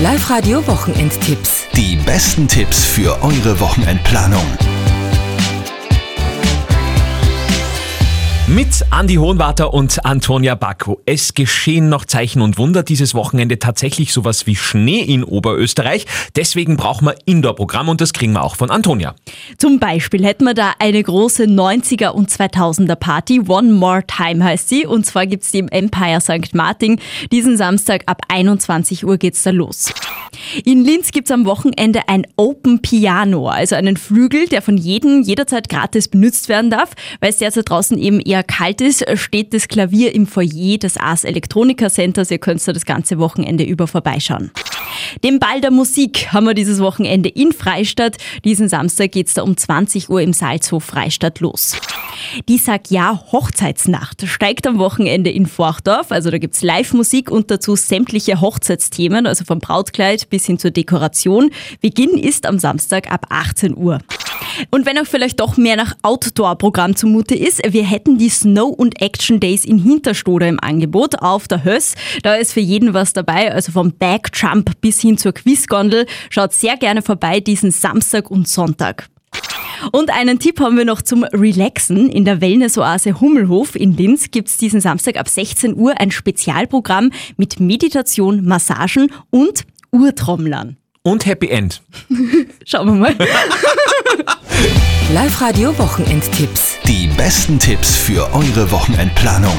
Live-Radio Wochenendtipps. Die besten Tipps für eure Wochenendplanung. Mit Andi Hohenwarter und Antonia Baku. Es geschehen noch Zeichen und Wunder dieses Wochenende tatsächlich sowas wie Schnee in Oberösterreich. Deswegen brauchen wir Indoor-Programm und das kriegen wir auch von Antonia. Zum Beispiel hätten wir da eine große 90er und 2000er Party. One More Time heißt sie. Und zwar gibt's die im Empire St. Martin. Diesen Samstag ab 21 Uhr geht's da los. In Linz gibt's am Wochenende ein Open Piano, also einen Flügel, der von jedem jederzeit gratis benutzt werden darf, weil es derzeit draußen eben eher kalt ist, steht das Klavier im Foyer des Ars Electronica Centers. Ihr könnt da das ganze Wochenende über vorbeischauen. Den Ball der Musik haben wir dieses Wochenende in Freistadt. Diesen Samstag geht's da um 20 Uhr im Salzhof Freistadt los. Die Sag Ja Hochzeitsnacht steigt am Wochenende in Forchdorf. Also da gibt's Live-Musik und dazu sämtliche Hochzeitsthemen, also vom Brautkleid bis hin zur Dekoration. Beginn ist am Samstag ab 18 Uhr. Und wenn auch vielleicht doch mehr nach Outdoor-Programm zumute ist, wir hätten die Snow- und Action Days in Hinterstoder im Angebot auf der Höss. Da ist für jeden was dabei, also vom Backjump bis hin zur Quizgondel. Schaut sehr gerne vorbei diesen Samstag und Sonntag. Und einen Tipp haben wir noch zum Relaxen. In der Wellnessoase Hummelhof in Linz gibt es diesen Samstag ab 16 Uhr ein Spezialprogramm mit Meditation, Massagen und Urtrommlern. Und Happy End. Schauen wir mal. Live-Radio Wochenendtipps. Die besten Tipps für eure Wochenendplanung.